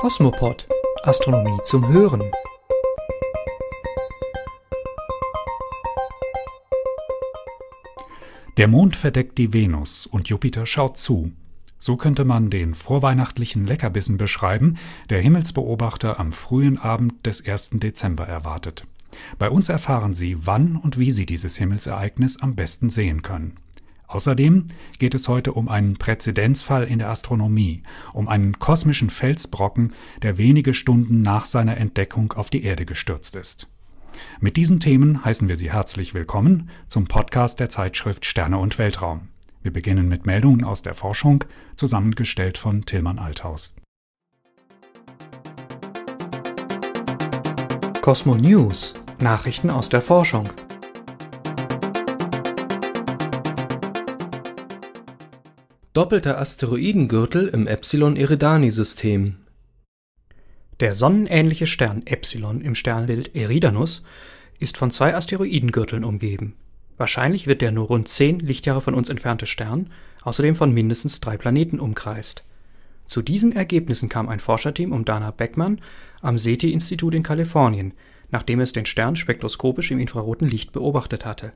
Kosmopod Astronomie zum Hören. Der Mond verdeckt die Venus und Jupiter schaut zu. So könnte man den vorweihnachtlichen Leckerbissen beschreiben, der Himmelsbeobachter am frühen Abend des 1. Dezember erwartet. Bei uns erfahren Sie, wann und wie Sie dieses Himmelsereignis am besten sehen können. Außerdem geht es heute um einen Präzedenzfall in der Astronomie, um einen kosmischen Felsbrocken, der wenige Stunden nach seiner Entdeckung auf die Erde gestürzt ist. Mit diesen Themen heißen wir Sie herzlich willkommen zum Podcast der Zeitschrift Sterne und Weltraum. Wir beginnen mit Meldungen aus der Forschung, zusammengestellt von Tillmann Althaus. Cosmo News Nachrichten aus der Forschung. Doppelter Asteroidengürtel im Epsilon-Eridani-System. Der sonnenähnliche Stern Epsilon im Sternbild Eridanus ist von zwei Asteroidengürteln umgeben. Wahrscheinlich wird der nur rund 10 Lichtjahre von uns entfernte Stern außerdem von mindestens drei Planeten umkreist. Zu diesen Ergebnissen kam ein Forscherteam um Dana Beckmann am SETI-Institut in Kalifornien, nachdem es den Stern spektroskopisch im infraroten Licht beobachtet hatte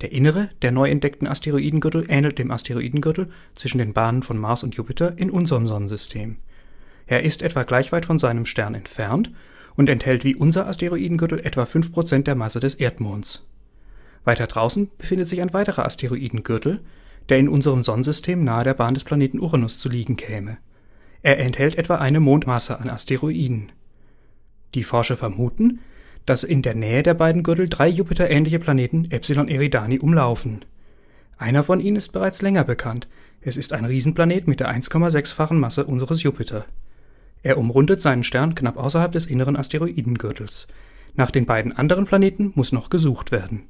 der innere der neu entdeckten Asteroidengürtel ähnelt dem Asteroidengürtel zwischen den Bahnen von Mars und Jupiter in unserem Sonnensystem. Er ist etwa gleich weit von seinem Stern entfernt und enthält wie unser Asteroidengürtel etwa 5% der Masse des Erdmonds. Weiter draußen befindet sich ein weiterer Asteroidengürtel, der in unserem Sonnensystem nahe der Bahn des Planeten Uranus zu liegen käme. Er enthält etwa eine Mondmasse an Asteroiden. Die Forscher vermuten dass in der Nähe der beiden Gürtel drei Jupiter-ähnliche Planeten Epsilon Eridani umlaufen. Einer von ihnen ist bereits länger bekannt. Es ist ein Riesenplanet mit der 1,6-fachen Masse unseres Jupiter. Er umrundet seinen Stern knapp außerhalb des inneren Asteroidengürtels. Nach den beiden anderen Planeten muss noch gesucht werden.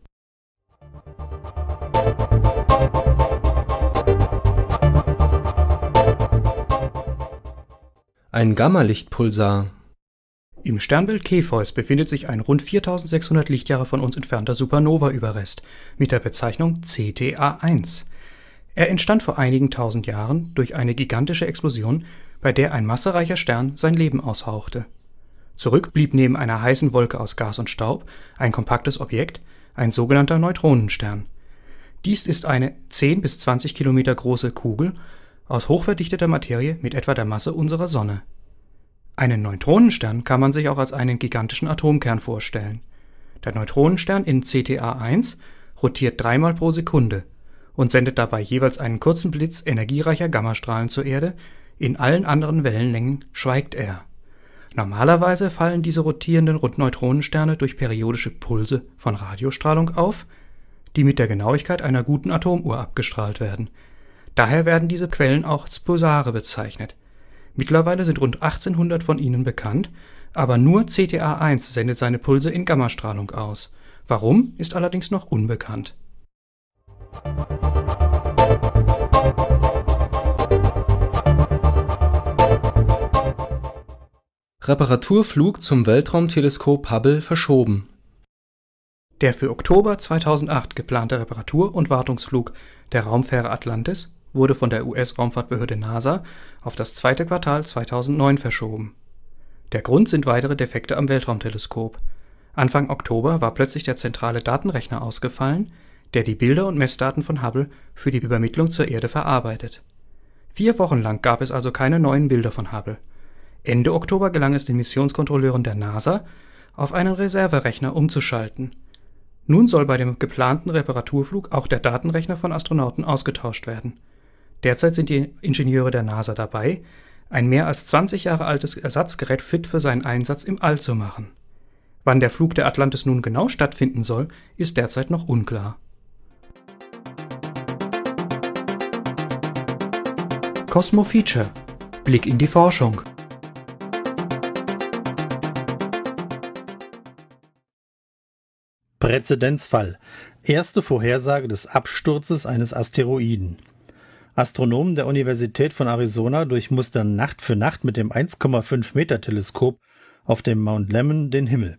Ein Gammalichtpulsar im Sternbild Cepheus befindet sich ein rund 4600 Lichtjahre von uns entfernter Supernova-Überrest mit der Bezeichnung CTA1. Er entstand vor einigen tausend Jahren durch eine gigantische Explosion, bei der ein massereicher Stern sein Leben aushauchte. Zurück blieb neben einer heißen Wolke aus Gas und Staub ein kompaktes Objekt, ein sogenannter Neutronenstern. Dies ist eine 10 bis 20 Kilometer große Kugel aus hochverdichteter Materie mit etwa der Masse unserer Sonne einen Neutronenstern kann man sich auch als einen gigantischen Atomkern vorstellen. Der Neutronenstern in CTA1 rotiert dreimal pro Sekunde und sendet dabei jeweils einen kurzen Blitz energiereicher Gammastrahlen zur Erde, in allen anderen Wellenlängen schweigt er. Normalerweise fallen diese rotierenden Rundneutronensterne durch periodische Pulse von Radiostrahlung auf, die mit der Genauigkeit einer guten Atomuhr abgestrahlt werden. Daher werden diese Quellen auch als Pulsare bezeichnet Mittlerweile sind rund 1800 von ihnen bekannt, aber nur CTA1 sendet seine Pulse in Gammastrahlung aus. Warum, ist allerdings noch unbekannt. Reparaturflug zum Weltraumteleskop Hubble verschoben. Der für Oktober 2008 geplante Reparatur- und Wartungsflug der Raumfähre Atlantis wurde von der US-Raumfahrtbehörde NASA auf das zweite Quartal 2009 verschoben. Der Grund sind weitere Defekte am Weltraumteleskop. Anfang Oktober war plötzlich der zentrale Datenrechner ausgefallen, der die Bilder und Messdaten von Hubble für die Übermittlung zur Erde verarbeitet. Vier Wochen lang gab es also keine neuen Bilder von Hubble. Ende Oktober gelang es den Missionskontrolleuren der NASA, auf einen Reserverechner umzuschalten. Nun soll bei dem geplanten Reparaturflug auch der Datenrechner von Astronauten ausgetauscht werden. Derzeit sind die Ingenieure der NASA dabei, ein mehr als 20 Jahre altes Ersatzgerät fit für seinen Einsatz im All zu machen. Wann der Flug der Atlantis nun genau stattfinden soll, ist derzeit noch unklar. Cosmo Feature Blick in die Forschung Präzedenzfall. Erste Vorhersage des Absturzes eines Asteroiden. Astronomen der Universität von Arizona durchmustern Nacht für Nacht mit dem 1,5 Meter Teleskop auf dem Mount Lemmon den Himmel.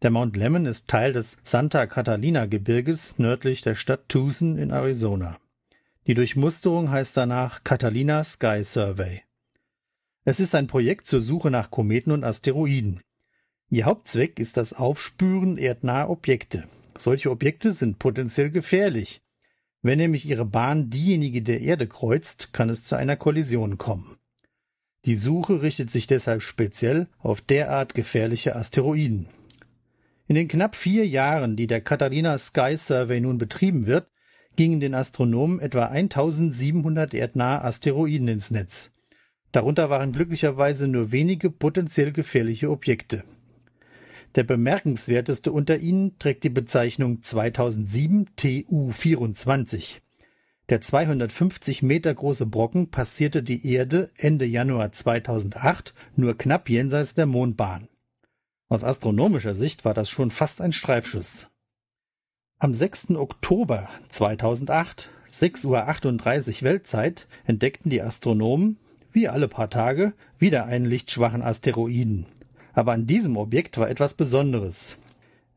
Der Mount Lemmon ist Teil des Santa Catalina Gebirges nördlich der Stadt Tucson in Arizona. Die Durchmusterung heißt danach Catalina Sky Survey. Es ist ein Projekt zur Suche nach Kometen und Asteroiden. Ihr Hauptzweck ist das Aufspüren erdnaher Objekte. Solche Objekte sind potenziell gefährlich. Wenn nämlich ihre Bahn diejenige der Erde kreuzt, kann es zu einer Kollision kommen. Die Suche richtet sich deshalb speziell auf derart gefährliche Asteroiden. In den knapp vier Jahren, die der Katharina Sky Survey nun betrieben wird, gingen den Astronomen etwa 1700 erdnahe Asteroiden ins Netz. Darunter waren glücklicherweise nur wenige potenziell gefährliche Objekte. Der bemerkenswerteste unter ihnen trägt die Bezeichnung 2007 TU24. Der 250 Meter große Brocken passierte die Erde Ende Januar 2008 nur knapp jenseits der Mondbahn. Aus astronomischer Sicht war das schon fast ein Streifschuss. Am 6. Oktober 2008, 6.38 Uhr Weltzeit, entdeckten die Astronomen, wie alle paar Tage, wieder einen lichtschwachen Asteroiden. Aber an diesem Objekt war etwas Besonderes.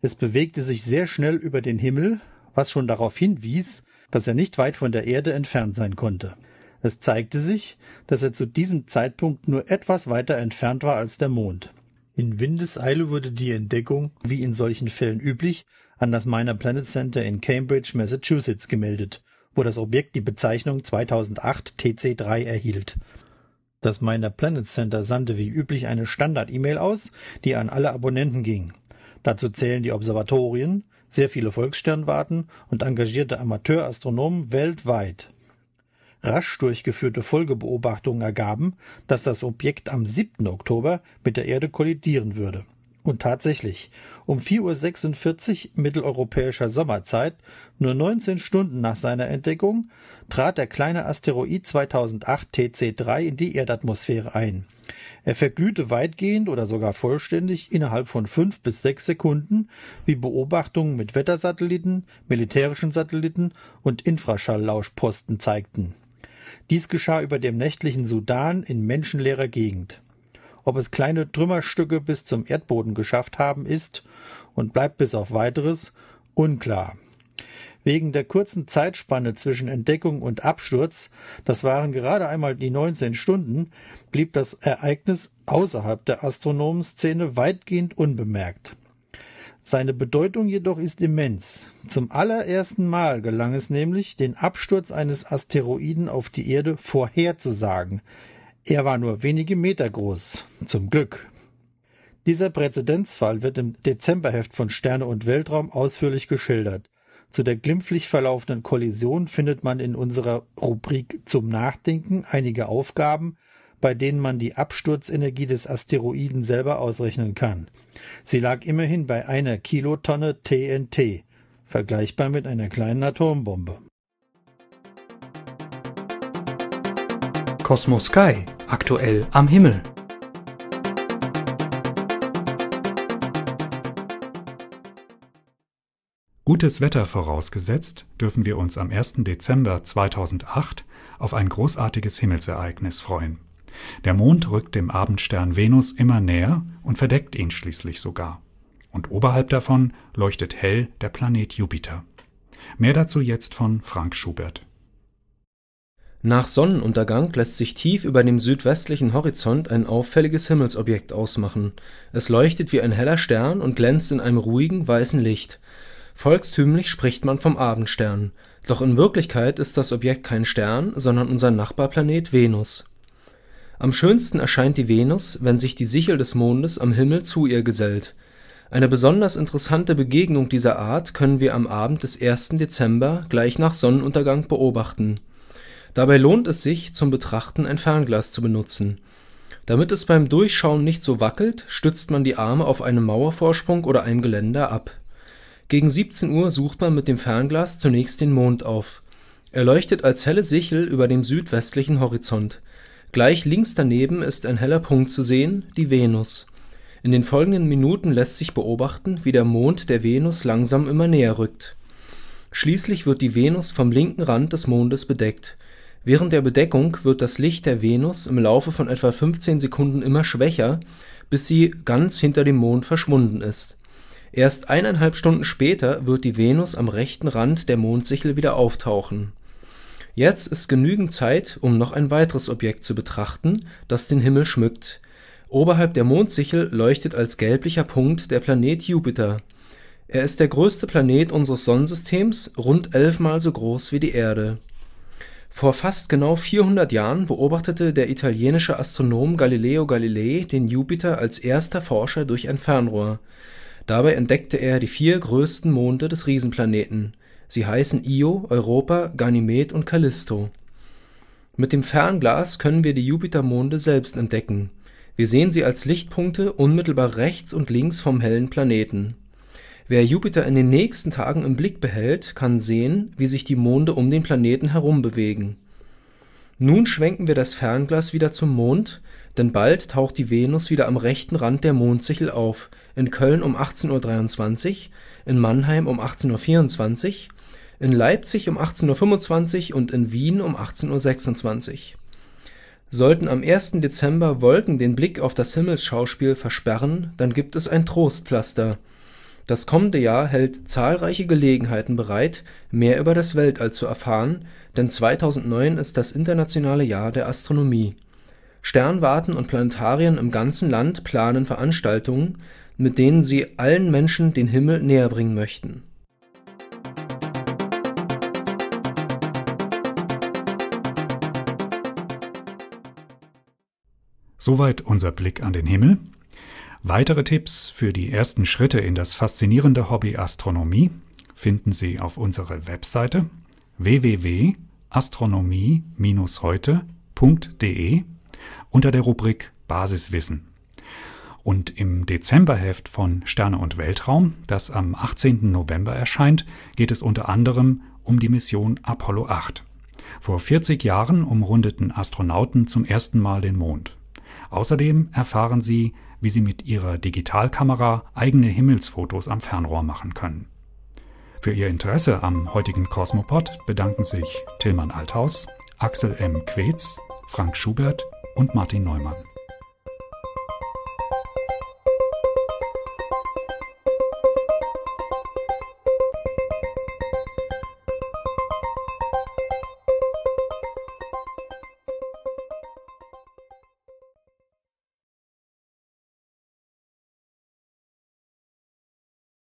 Es bewegte sich sehr schnell über den Himmel, was schon darauf hinwies, dass er nicht weit von der Erde entfernt sein konnte. Es zeigte sich, dass er zu diesem Zeitpunkt nur etwas weiter entfernt war als der Mond. In Windeseile wurde die Entdeckung, wie in solchen Fällen üblich, an das Minor Planet Center in Cambridge, Massachusetts gemeldet, wo das Objekt die Bezeichnung 2008 TC3 erhielt. Das Minor Planet Center sandte wie üblich eine Standard-E-Mail aus, die an alle Abonnenten ging. Dazu zählen die Observatorien, sehr viele Volkssternwarten und engagierte Amateurastronomen weltweit. Rasch durchgeführte Folgebeobachtungen ergaben, dass das Objekt am 7. Oktober mit der Erde kollidieren würde. Und tatsächlich, um 4.46 Uhr mitteleuropäischer Sommerzeit, nur 19 Stunden nach seiner Entdeckung, trat der kleine Asteroid 2008 TC3 in die Erdatmosphäre ein. Er verglühte weitgehend oder sogar vollständig innerhalb von fünf bis sechs Sekunden, wie Beobachtungen mit Wettersatelliten, militärischen Satelliten und Infraschalllauschposten zeigten. Dies geschah über dem nächtlichen Sudan in menschenleerer Gegend. Ob es kleine Trümmerstücke bis zum Erdboden geschafft haben, ist und bleibt bis auf weiteres unklar. Wegen der kurzen Zeitspanne zwischen Entdeckung und Absturz, das waren gerade einmal die 19 Stunden, blieb das Ereignis außerhalb der Astronomenszene weitgehend unbemerkt. Seine Bedeutung jedoch ist immens. Zum allerersten Mal gelang es nämlich, den Absturz eines Asteroiden auf die Erde vorherzusagen. Er war nur wenige Meter groß. Zum Glück. Dieser Präzedenzfall wird im Dezemberheft von Sterne und Weltraum ausführlich geschildert. Zu der glimpflich verlaufenden Kollision findet man in unserer Rubrik zum Nachdenken einige Aufgaben, bei denen man die Absturzenergie des Asteroiden selber ausrechnen kann. Sie lag immerhin bei einer Kilotonne TNT, vergleichbar mit einer kleinen Atombombe. Cosmos Sky, aktuell am Himmel. Gutes Wetter vorausgesetzt, dürfen wir uns am 1. Dezember 2008 auf ein großartiges Himmelsereignis freuen. Der Mond rückt dem Abendstern Venus immer näher und verdeckt ihn schließlich sogar. Und oberhalb davon leuchtet hell der Planet Jupiter. Mehr dazu jetzt von Frank Schubert. Nach Sonnenuntergang lässt sich tief über dem südwestlichen Horizont ein auffälliges Himmelsobjekt ausmachen. Es leuchtet wie ein heller Stern und glänzt in einem ruhigen weißen Licht. Volkstümlich spricht man vom Abendstern, doch in Wirklichkeit ist das Objekt kein Stern, sondern unser Nachbarplanet Venus. Am schönsten erscheint die Venus, wenn sich die Sichel des Mondes am Himmel zu ihr gesellt. Eine besonders interessante Begegnung dieser Art können wir am Abend des 1. Dezember gleich nach Sonnenuntergang beobachten. Dabei lohnt es sich, zum Betrachten ein Fernglas zu benutzen. Damit es beim Durchschauen nicht so wackelt, stützt man die Arme auf einem Mauervorsprung oder einem Geländer ab gegen 17 Uhr sucht man mit dem Fernglas zunächst den Mond auf. Er leuchtet als helle Sichel über dem südwestlichen Horizont. Gleich links daneben ist ein heller Punkt zu sehen, die Venus. In den folgenden Minuten lässt sich beobachten, wie der Mond der Venus langsam immer näher rückt. Schließlich wird die Venus vom linken Rand des Mondes bedeckt. Während der Bedeckung wird das Licht der Venus im Laufe von etwa 15 Sekunden immer schwächer, bis sie ganz hinter dem Mond verschwunden ist Erst eineinhalb Stunden später wird die Venus am rechten Rand der Mondsichel wieder auftauchen. Jetzt ist genügend Zeit, um noch ein weiteres Objekt zu betrachten, das den Himmel schmückt. Oberhalb der Mondsichel leuchtet als gelblicher Punkt der Planet Jupiter. Er ist der größte Planet unseres Sonnensystems, rund elfmal so groß wie die Erde. Vor fast genau 400 Jahren beobachtete der italienische Astronom Galileo Galilei den Jupiter als erster Forscher durch ein Fernrohr. Dabei entdeckte er die vier größten Monde des Riesenplaneten Sie heißen Io, Europa, Ganymed und Callisto. Mit dem Fernglas können wir die Jupitermonde selbst entdecken. Wir sehen sie als Lichtpunkte unmittelbar rechts und links vom hellen Planeten. Wer Jupiter in den nächsten Tagen im Blick behält, kann sehen, wie sich die Monde um den Planeten herum bewegen. Nun schwenken wir das Fernglas wieder zum Mond, denn bald taucht die Venus wieder am rechten Rand der Mondsichel auf, in Köln um 18:23 Uhr, in Mannheim um 18:24 Uhr in Leipzig um 18.25 Uhr und in Wien um 18.26 Uhr. Sollten am 1. Dezember Wolken den Blick auf das Himmelsschauspiel versperren, dann gibt es ein Trostpflaster. Das kommende Jahr hält zahlreiche Gelegenheiten bereit, mehr über das Weltall zu erfahren, denn 2009 ist das internationale Jahr der Astronomie. Sternwarten und Planetarien im ganzen Land planen Veranstaltungen, mit denen sie allen Menschen den Himmel näherbringen möchten Soweit unser Blick an den Himmel. Weitere Tipps für die ersten Schritte in das faszinierende Hobby Astronomie finden Sie auf unserer Webseite www.astronomie-heute.de unter der Rubrik Basiswissen. Und im Dezemberheft von Sterne und Weltraum, das am 18. November erscheint, geht es unter anderem um die Mission Apollo 8. Vor 40 Jahren umrundeten Astronauten zum ersten Mal den Mond. Außerdem erfahren Sie, wie Sie mit Ihrer Digitalkamera eigene Himmelsfotos am Fernrohr machen können. Für Ihr Interesse am heutigen Cosmopod bedanken sich Tillmann Althaus, Axel M. Quetz, Frank Schubert und Martin Neumann.